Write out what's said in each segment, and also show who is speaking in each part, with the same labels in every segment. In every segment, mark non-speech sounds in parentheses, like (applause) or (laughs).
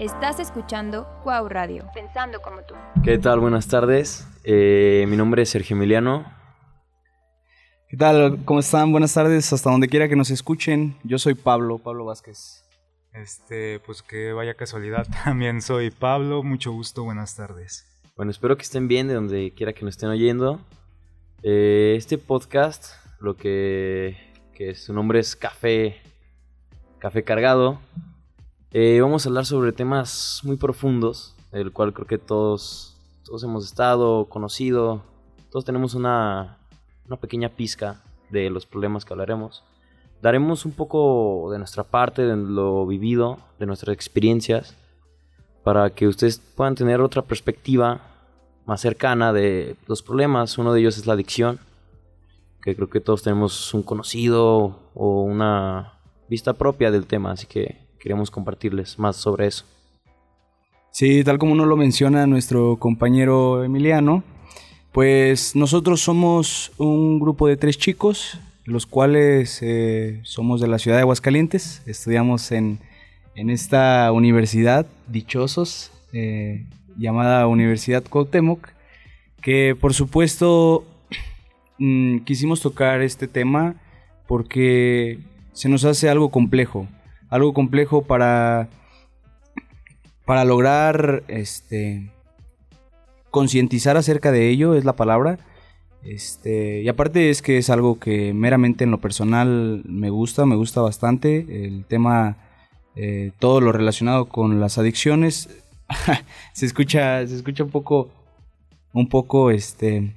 Speaker 1: Estás escuchando Cuau Radio, pensando como tú.
Speaker 2: ¿Qué tal? Buenas tardes. Eh, mi nombre es Sergio Emiliano.
Speaker 3: ¿Qué tal? ¿Cómo están? Buenas tardes. Hasta donde quiera que nos escuchen. Yo soy Pablo, Pablo Vázquez.
Speaker 4: Este, pues que vaya casualidad. (laughs) También soy Pablo. Mucho gusto. Buenas tardes.
Speaker 2: Bueno, espero que estén bien de donde quiera que nos estén oyendo. Eh, este podcast, lo que, que su nombre es Café, Café Cargado. Eh, vamos a hablar sobre temas muy profundos, el cual creo que todos, todos hemos estado, conocido, todos tenemos una, una pequeña pizca de los problemas que hablaremos. Daremos un poco de nuestra parte, de lo vivido, de nuestras experiencias, para que ustedes puedan tener otra perspectiva más cercana de los problemas. Uno de ellos es la adicción, que creo que todos tenemos un conocido o una vista propia del tema, así que queremos compartirles más sobre eso.
Speaker 3: Sí, tal como nos lo menciona nuestro compañero Emiliano, pues nosotros somos un grupo de tres chicos, los cuales eh, somos de la ciudad de Aguascalientes, estudiamos en, en esta universidad, dichosos, eh, llamada Universidad Cuauhtémoc, que por supuesto (clears throat) mm, quisimos tocar este tema porque se nos hace algo complejo, algo complejo para, para lograr este, concientizar acerca de ello, es la palabra. Este, y aparte es que es algo que meramente en lo personal me gusta, me gusta bastante. El tema, eh, todo lo relacionado con las adicciones, (laughs) se escucha, se escucha un poco, un poco, este,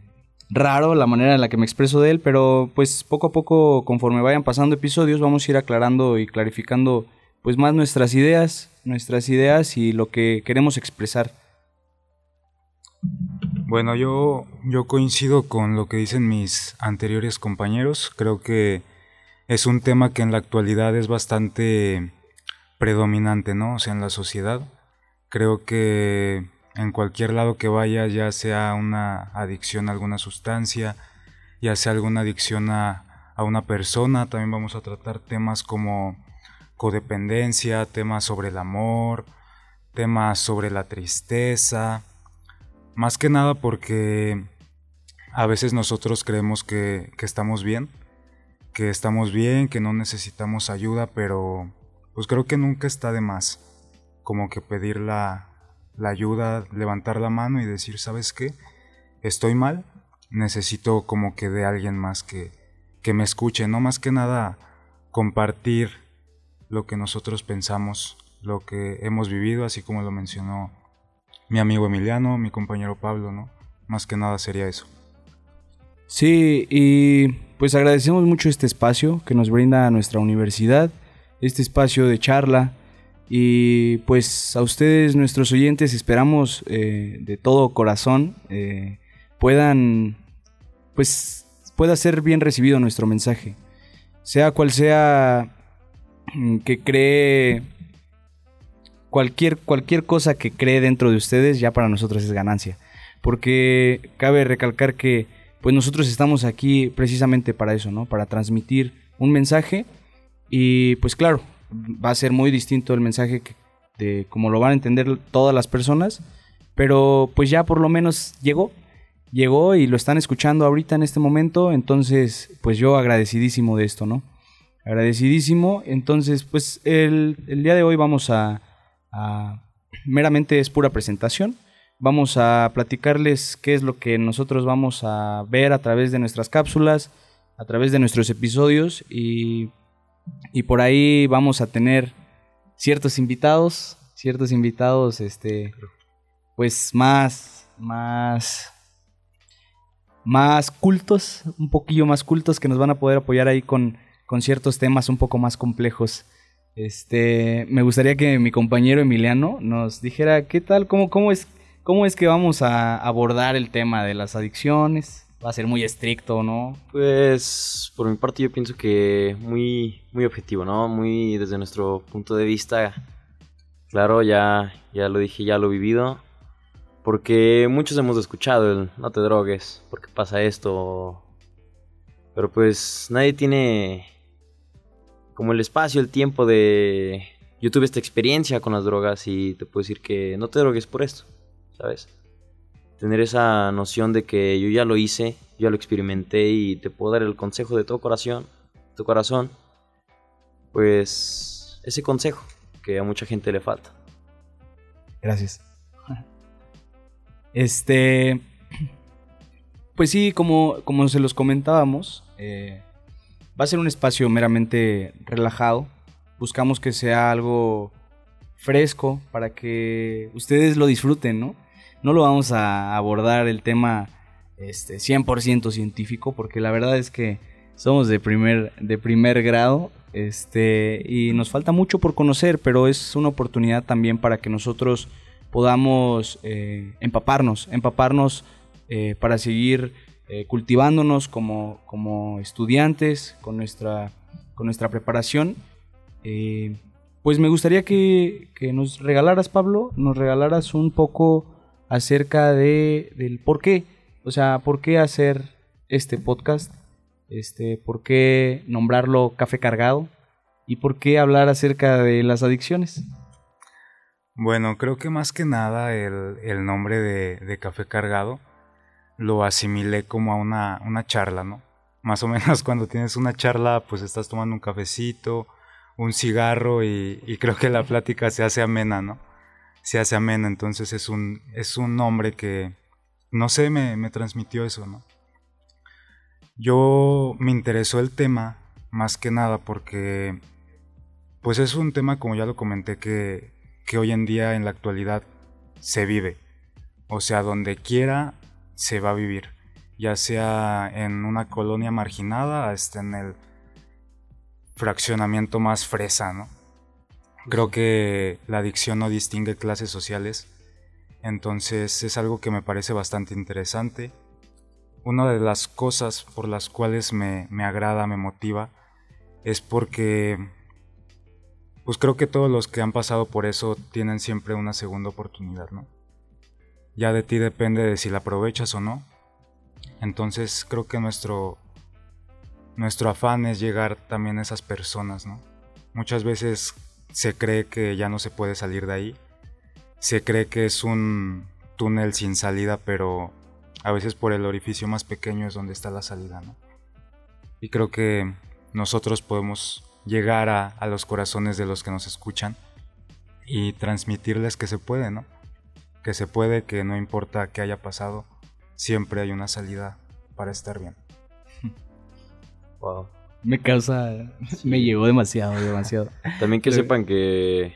Speaker 3: raro la manera en la que me expreso de él, pero pues poco a poco, conforme vayan pasando episodios, vamos a ir aclarando y clarificando pues más nuestras ideas, nuestras ideas y lo que queremos expresar.
Speaker 4: Bueno, yo, yo coincido con lo que dicen mis anteriores compañeros. Creo que es un tema que en la actualidad es bastante predominante, ¿no? O sea, en la sociedad. Creo que en cualquier lado que vaya, ya sea una adicción a alguna sustancia, ya sea alguna adicción a, a una persona, también vamos a tratar temas como codependencia, temas sobre el amor, temas sobre la tristeza, más que nada porque a veces nosotros creemos que, que, estamos bien, que estamos bien, que no necesitamos ayuda, pero pues creo que nunca está de más como que pedir la, la ayuda, levantar la mano y decir, ¿sabes qué? Estoy mal, necesito como que de alguien más que, que me escuche, no más que nada compartir lo que nosotros pensamos, lo que hemos vivido, así como lo mencionó mi amigo Emiliano, mi compañero Pablo, ¿no? Más que nada sería eso.
Speaker 3: Sí, y pues agradecemos mucho este espacio que nos brinda nuestra universidad, este espacio de charla, y pues a ustedes, nuestros oyentes, esperamos eh, de todo corazón eh, puedan, pues, pueda ser bien recibido nuestro mensaje. Sea cual sea mm, que cree cualquier, cualquier cosa que cree dentro de ustedes, ya para nosotros es ganancia. Porque cabe recalcar que pues nosotros estamos aquí precisamente para eso, ¿no? Para transmitir un mensaje y pues claro, va a ser muy distinto el mensaje de cómo lo van a entender todas las personas, pero pues ya por lo menos llegó, llegó y lo están escuchando ahorita en este momento, entonces pues yo agradecidísimo de esto, ¿no? Agradecidísimo, entonces pues el, el día de hoy vamos a, a, meramente es pura presentación, vamos a platicarles qué es lo que nosotros vamos a ver a través de nuestras cápsulas, a través de nuestros episodios y y por ahí vamos a tener ciertos invitados, ciertos invitados, este, pues más, más, más cultos, un poquillo más cultos que nos van a poder apoyar ahí con, con ciertos temas un poco más complejos. Este, me gustaría que mi compañero Emiliano nos dijera qué tal, cómo, cómo es, cómo es que vamos a abordar el tema de las adicciones, va a ser muy estricto, ¿no?
Speaker 2: Pues por mi parte yo pienso que muy, muy objetivo, ¿no? Muy desde nuestro punto de vista. Claro, ya, ya lo dije, ya lo he vivido. Porque muchos hemos escuchado el no te drogues, porque pasa esto. Pero pues nadie tiene como el espacio, el tiempo de, yo tuve esta experiencia con las drogas y te puedo decir que no te drogues por esto, ¿sabes? Tener esa noción de que yo ya lo hice, ya lo experimenté y te puedo dar el consejo de todo corazón, tu corazón, pues ese consejo que a mucha gente le falta.
Speaker 3: Gracias. Este, pues sí, como, como se los comentábamos, eh, va a ser un espacio meramente relajado. Buscamos que sea algo fresco para que ustedes lo disfruten, ¿no? No lo vamos a abordar el tema este, 100% científico, porque la verdad es que somos de primer, de primer grado este, y nos falta mucho por conocer, pero es una oportunidad también para que nosotros podamos eh, empaparnos, empaparnos eh, para seguir eh, cultivándonos como, como, estudiantes con nuestra, con nuestra preparación. pues me gustaría que, que, nos regalaras, Pablo, nos regalaras un poco acerca de, del por qué, o sea, por qué hacer este podcast, este, por qué nombrarlo Café Cargado y por qué hablar acerca de las adicciones.
Speaker 4: Bueno, creo que más que nada el, nombre de, Café Cargado lo asimilé como a una, una charla, ¿no? Más o menos (laughs) cuando tienes una charla, pues estás tomando un cafecito, un cigarro y, creo que la plática se hace amena, ¿no? Se hace amena, entonces es un, es un nombre que, no sé, me, me transmitió eso, ¿no? Yo me interesó el tema más que nada porque pues es un tema como ya lo comenté que, que hoy en día en la actualidad se vive. O sea, donde quiera se va a vivir. Ya sea en una colonia marginada hasta en el fraccionamiento más fresa, ¿no? Creo que la adicción no distingue clases sociales. Entonces es algo que me parece bastante interesante una de las cosas por las cuales me, agrada, me motiva, es porque pues creo que todos los que han pasado por eso tienen siempre una segunda oportunidad, ¿no? Ya de ti depende de si la aprovechas o no. Entonces creo que nuestro, nuestro afán es llegar también a esas personas, ¿no? Muchas veces se cree que ya no se puede salir de ahí. Se cree que es un túnel sin salida, pero a veces por el orificio más pequeño es donde está la salida, ¿no? Y creo que nosotros podemos llegar a, los corazones de los que nos escuchan y transmitirles que se puede, ¿no? Que se puede, que no importa qué haya pasado, siempre hay una salida para estar bien.
Speaker 3: Wow. Me causa, me llegó demasiado, demasiado.
Speaker 2: También que sepan que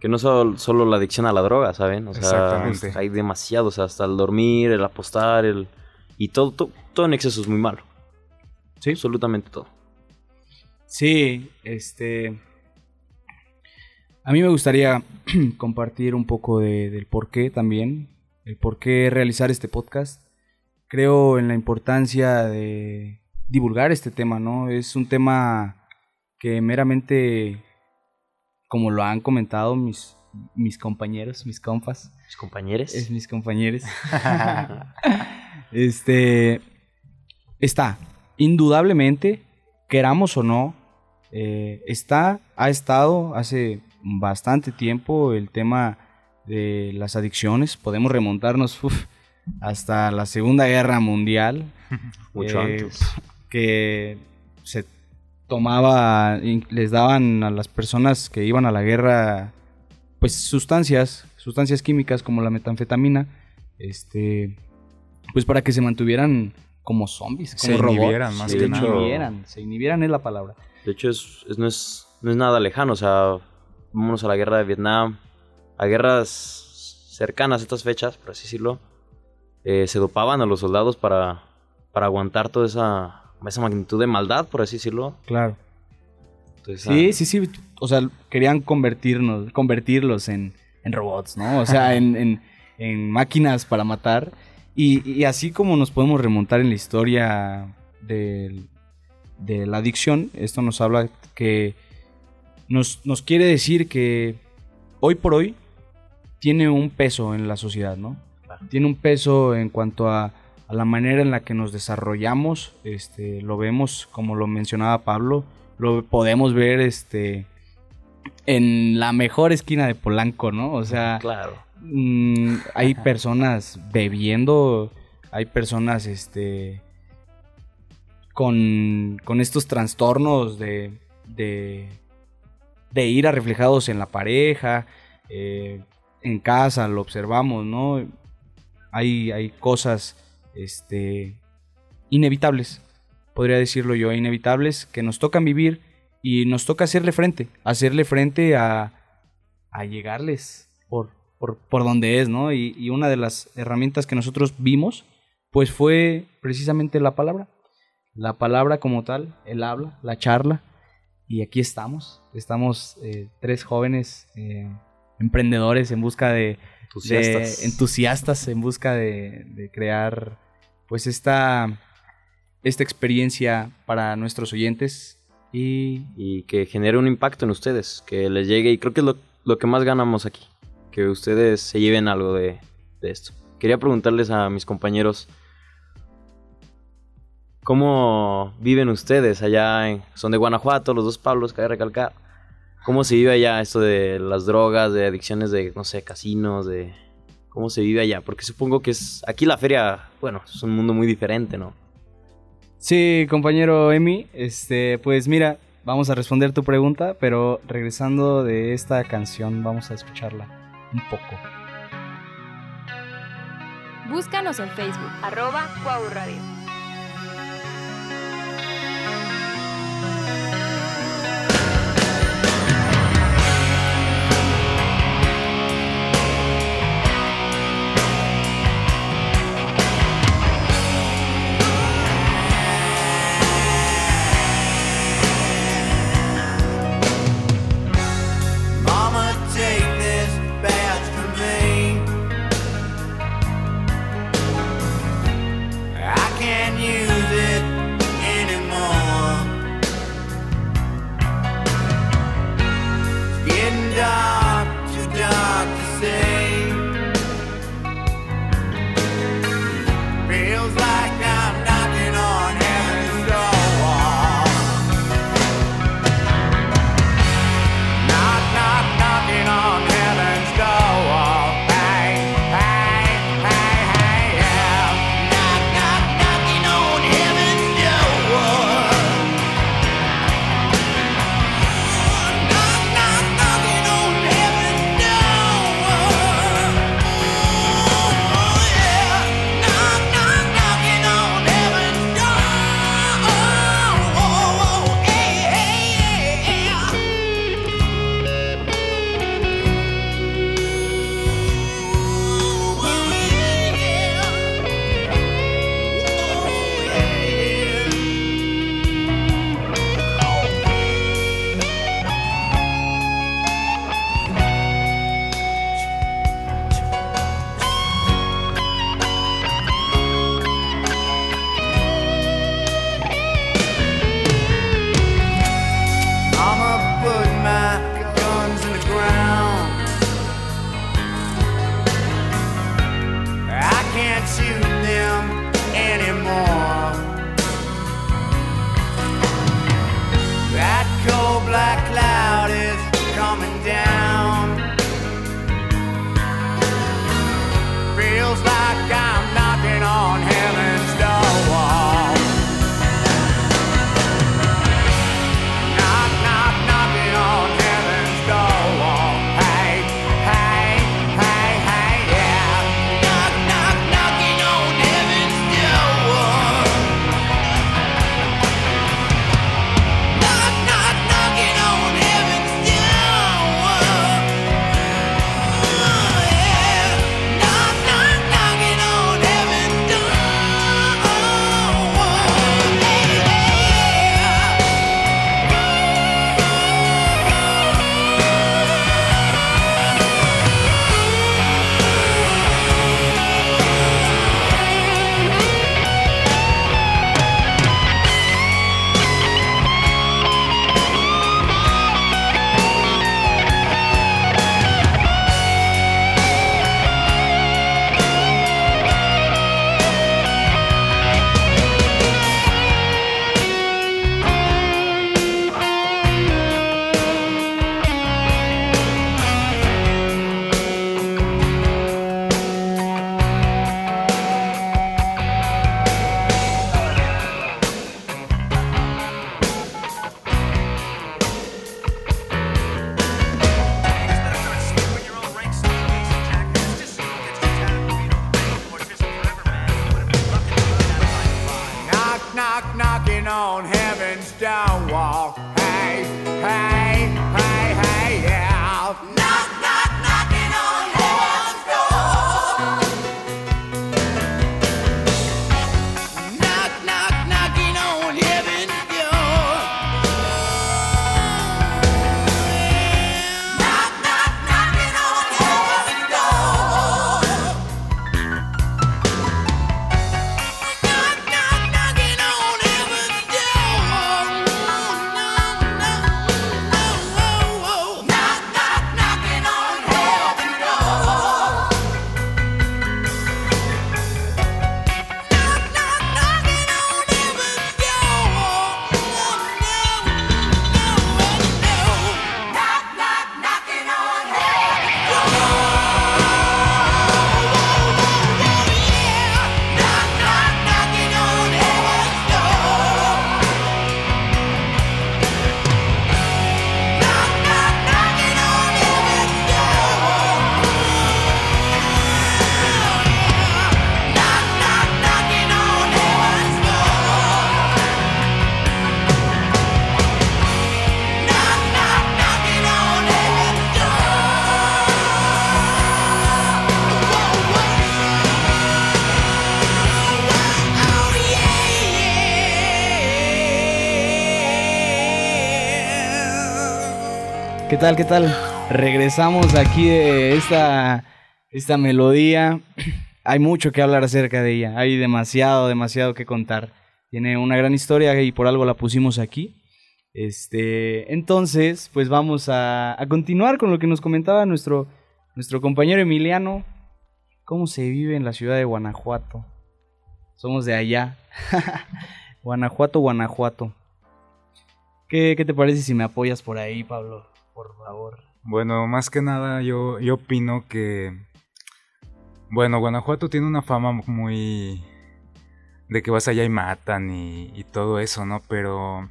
Speaker 2: que no solo, solo la adicción a la droga, ¿saben? O sea, hay demasiados, hasta el dormir, el apostar, el... Y todo, todo, en exceso es muy malo. Sí. Absolutamente todo.
Speaker 3: Sí, este... A mí me gustaría (clears throat) compartir un poco del por qué también, el por qué realizar este podcast. Creo en la importancia de divulgar este tema, ¿no? Es un tema que meramente como lo han comentado mis, mis compañeros, mis compas.
Speaker 2: ¿Mis compañeros?
Speaker 3: Es mis compañeros. (laughs) (laughs) este. Está. Indudablemente, queramos o no, eh, está, ha estado hace bastante tiempo el tema de las adicciones. Podemos remontarnos hasta la Segunda Guerra Mundial. (laughs)
Speaker 2: Mucho eh, antes.
Speaker 3: Que se tomaba, les daban a las personas que iban a la guerra, pues sustancias, sustancias químicas como la metanfetamina, este, pues para que se mantuvieran como zombies, como
Speaker 4: se inhibieran más
Speaker 3: que nada. Inhibieran, se inhibieran es la palabra.
Speaker 2: De hecho, es, no, es, no es nada lejano, o sea, vámonos a la guerra de Vietnam, a guerras cercanas a estas fechas, por así decirlo, eh, se dopaban a los soldados para, para aguantar toda esa esa magnitud de maldad, por así decirlo.
Speaker 3: Claro. sí, ah. sí, sí. O sea, querían convertirnos, convertirlos en, robots, ¿no? O sea, en, máquinas para matar. Y, así como nos podemos remontar en la historia de, de la adicción, esto nos habla que nos, nos, quiere decir que hoy por hoy tiene un peso en la sociedad, ¿no? Tiene un peso en cuanto a a la manera en la que nos desarrollamos, este, lo vemos como lo mencionaba Pablo, lo podemos ver este, en la mejor esquina de Polanco, ¿no? O sea, (laughs)
Speaker 2: Claro.
Speaker 3: mm, hay (laughs) personas bebiendo, hay personas, este, con, con estos trastornos de, de, de ira reflejados en la pareja, eh, en casa lo observamos, ¿no? Hay, hay cosas, este, inevitables, podría decirlo yo, inevitables que nos tocan vivir y nos toca hacerle frente, hacerle frente a, a llegarles por, por, por donde es, ¿no? Y, y una de las herramientas que nosotros vimos, pues fue precisamente la palabra. La palabra como tal, el habla, la charla. Y aquí estamos. Estamos eh, tres jóvenes eh, emprendedores en busca de,
Speaker 2: Entusiastas.
Speaker 3: de- entusiastas en busca de, de crear pues esta, esta experiencia para nuestros oyentes. Y
Speaker 2: y que genere un impacto en ustedes, que les llegue y creo que es lo, lo que más ganamos aquí, que ustedes se lleven algo de, de esto. Quería preguntarles a mis compañeros, ¿cómo viven ustedes allá? En, son de Guanajuato, los dos Pablos, cabe recalcar. ¿Cómo se vive allá esto de las drogas, de adicciones de, no sé, casinos, de... ¿Cómo se vive allá? Porque supongo que es... Aquí la feria, bueno, es un mundo muy diferente, ¿no?
Speaker 3: Sí, compañero Emi, este, pues mira, vamos a responder tu pregunta, pero regresando de esta canción, vamos a escucharla un poco.
Speaker 1: Búscanos en Facebook, arroba Cuau Radio.
Speaker 3: Tal? ¿Qué tal? Regresamos aquí de esta, esta melodía. Hay mucho que hablar acerca de ella. Hay demasiado, demasiado que contar. Tiene una gran historia y por algo la pusimos aquí. Este, entonces, pues vamos a, a continuar con lo que nos comentaba nuestro, nuestro compañero Emiliano. ¿Cómo se vive en la ciudad de Guanajuato? Somos de allá. (laughs) Guanajuato, Guanajuato. ¿Qué, ¿Qué te parece si me apoyas por ahí, Pablo? Por favor.
Speaker 4: Bueno, más que nada yo, yo opino que... Bueno, Guanajuato tiene una fama muy... de que vas allá y matan y, y todo eso, ¿no? Pero...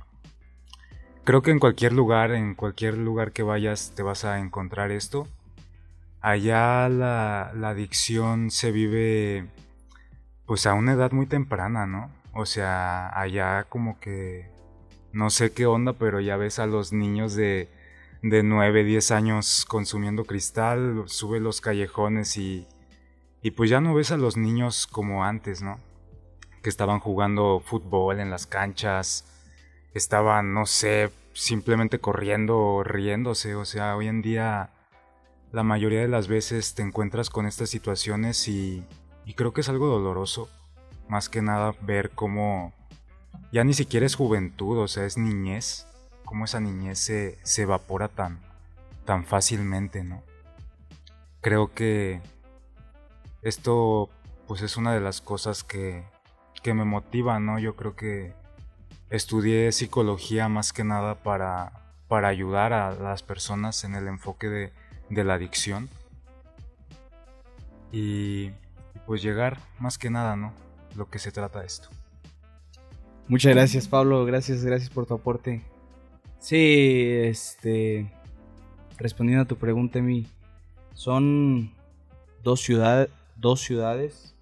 Speaker 4: Creo que en cualquier lugar, en cualquier lugar que vayas, te vas a encontrar esto. Allá la, la adicción se vive pues a una edad muy temprana, ¿no? O sea, allá como que no sé qué onda, pero ya ves a los niños de, de 9, 10 años consumiendo cristal, sube los callejones y, y pues ya no ves a los niños como antes, ¿no? Que estaban jugando fútbol en las canchas, estaban, no sé, simplemente corriendo o riéndose, o sea, hoy en día la mayoría de las veces te encuentras con estas situaciones y, y creo que es algo doloroso, más que nada ver cómo ya ni siquiera es juventud, o sea, es niñez, cómo esa niñez se, se evapora tan, tan fácilmente, ¿no? Creo que esto pues es una de las cosas que, que me motiva, ¿no? Yo creo que estudié psicología más que nada para, para ayudar a las personas en el enfoque de, de la adicción. Y, pues llegar más que nada, ¿no? Lo que se trata esto.
Speaker 3: Muchas gracias, Pablo. Gracias, gracias por tu aporte. Sí, este. Respondiendo a tu pregunta, Emi, son dos, ciudad, dos ciudades.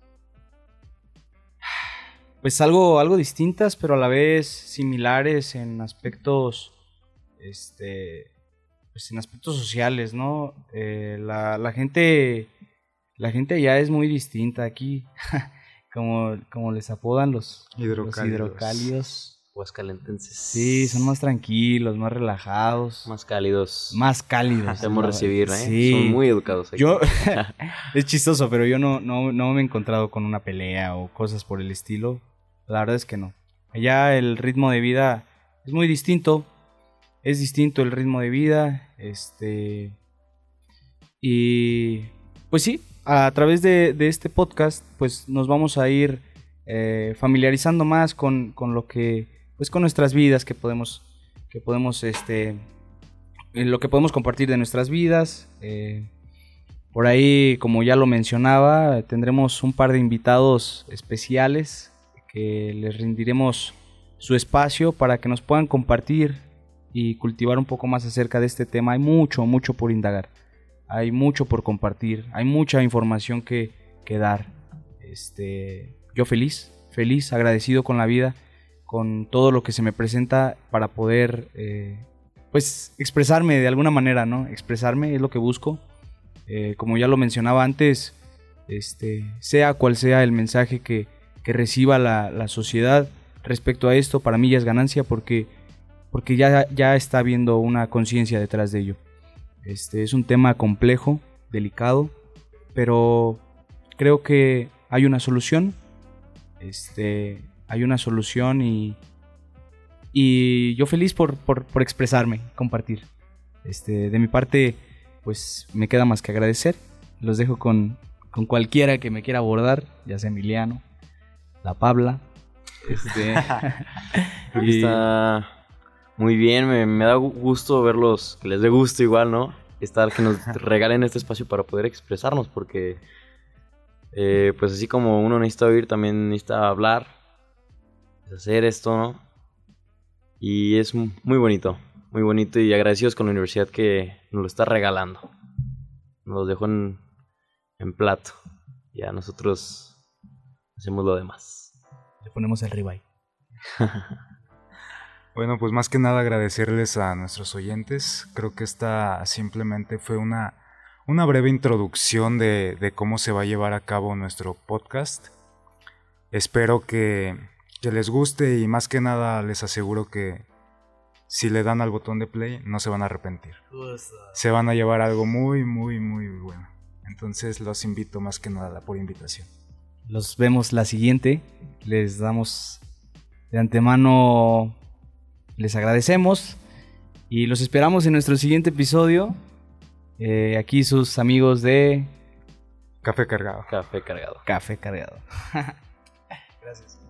Speaker 3: Pues algo, algo distintas, pero a la vez similares en aspectos. Este. Pues en aspectos sociales, ¿no? Eh, la, la gente. La gente allá es muy distinta aquí. (laughs) como, como les apodan los los
Speaker 4: Hidrocálidos.
Speaker 3: Hidrocálidos.
Speaker 2: Huascalentenses.
Speaker 3: Sí, son más tranquilos, más relajados,
Speaker 2: más cálidos.
Speaker 3: más cálidos.
Speaker 2: Sabemos
Speaker 3: ¿no?
Speaker 2: recibir, ¿eh?
Speaker 3: Sí.
Speaker 2: Son muy educados aquí.
Speaker 3: Yo, (laughs) (laughs) es chistoso, pero yo no, no, no me he encontrado con una pelea o cosas por el estilo. La verdad es que no. Allá el ritmo de vida es muy distinto. Es distinto el ritmo de vida. Este. Y. Pues sí, a través de, de este podcast, pues nos vamos a ir eh, familiarizando más con, con lo que. Pues con nuestras vidas que podemos. Que podemos, este. en lo que podemos compartir de nuestras vidas. eh, por ahí, como ya lo mencionaba, tendremos un par de invitados especiales que les rendiremos su espacio para que nos puedan compartir y cultivar un poco más acerca de este tema. Hay mucho, mucho por indagar. Hay mucho por compartir. Hay mucha información que, que dar. Este, yo feliz, feliz, agradecido con la vida, con todo lo que se me presenta para poder, eh, pues, expresarme de alguna manera, ¿no? Expresarme es lo que busco. Eh, como ya lo mencionaba antes, este, sea cual sea el mensaje que, que reciba la, la sociedad respecto a esto, para mí ya es ganancia porque, porque ya, ya está habiendo una conciencia detrás de ello. Este, es un tema complejo, delicado, pero creo que hay una solución. Este, hay una solución y, y yo feliz por, por, por expresarme, compartir. Este, de mi parte, pues me queda más que agradecer. Los dejo con, con cualquiera que me quiera abordar, ya sea Emiliano, la Pabla. Este, (laughs) y-
Speaker 2: está muy bien. Me, me da gu- gusto verlos, que les dé gusto igual, ¿no? Estar, que nos (laughs) regalen este espacio para poder expresarnos, porque, eh, pues así como uno necesita oír, también necesita hablar, hacer esto, ¿no? Y es mu- muy bonito, muy bonito y agradecidos con la universidad que nos lo está regalando. Nos lo dejó en, en plato. Ya nosotros hacemos lo demás.
Speaker 3: le ponemos el ribeye. (laughs)
Speaker 4: Bueno, pues más que nada agradecerles a nuestros oyentes. Creo que esta simplemente fue una, una breve introducción de, de cómo se va a llevar a cabo nuestro podcast. Espero que, que les guste y más que nada les aseguro que, si le dan al botón de play, no se van a arrepentir. Se van a llevar algo muy, muy, muy bueno. Entonces los invito más que nada por invitación.
Speaker 3: Los vemos la siguiente. Les damos de antemano, les agradecemos y los esperamos en nuestro siguiente episodio. Eh, aquí sus amigos de
Speaker 4: Café cargado.
Speaker 2: Café cargado.
Speaker 3: Café Cargado. (laughs) Gracias.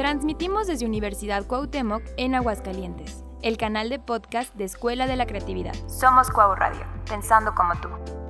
Speaker 5: Transmitimos desde Universidad Cuauhtémoc en Aguascalientes, el canal de podcast de Escuela de la Creatividad. Somos Cuau Radio, pensando como tú.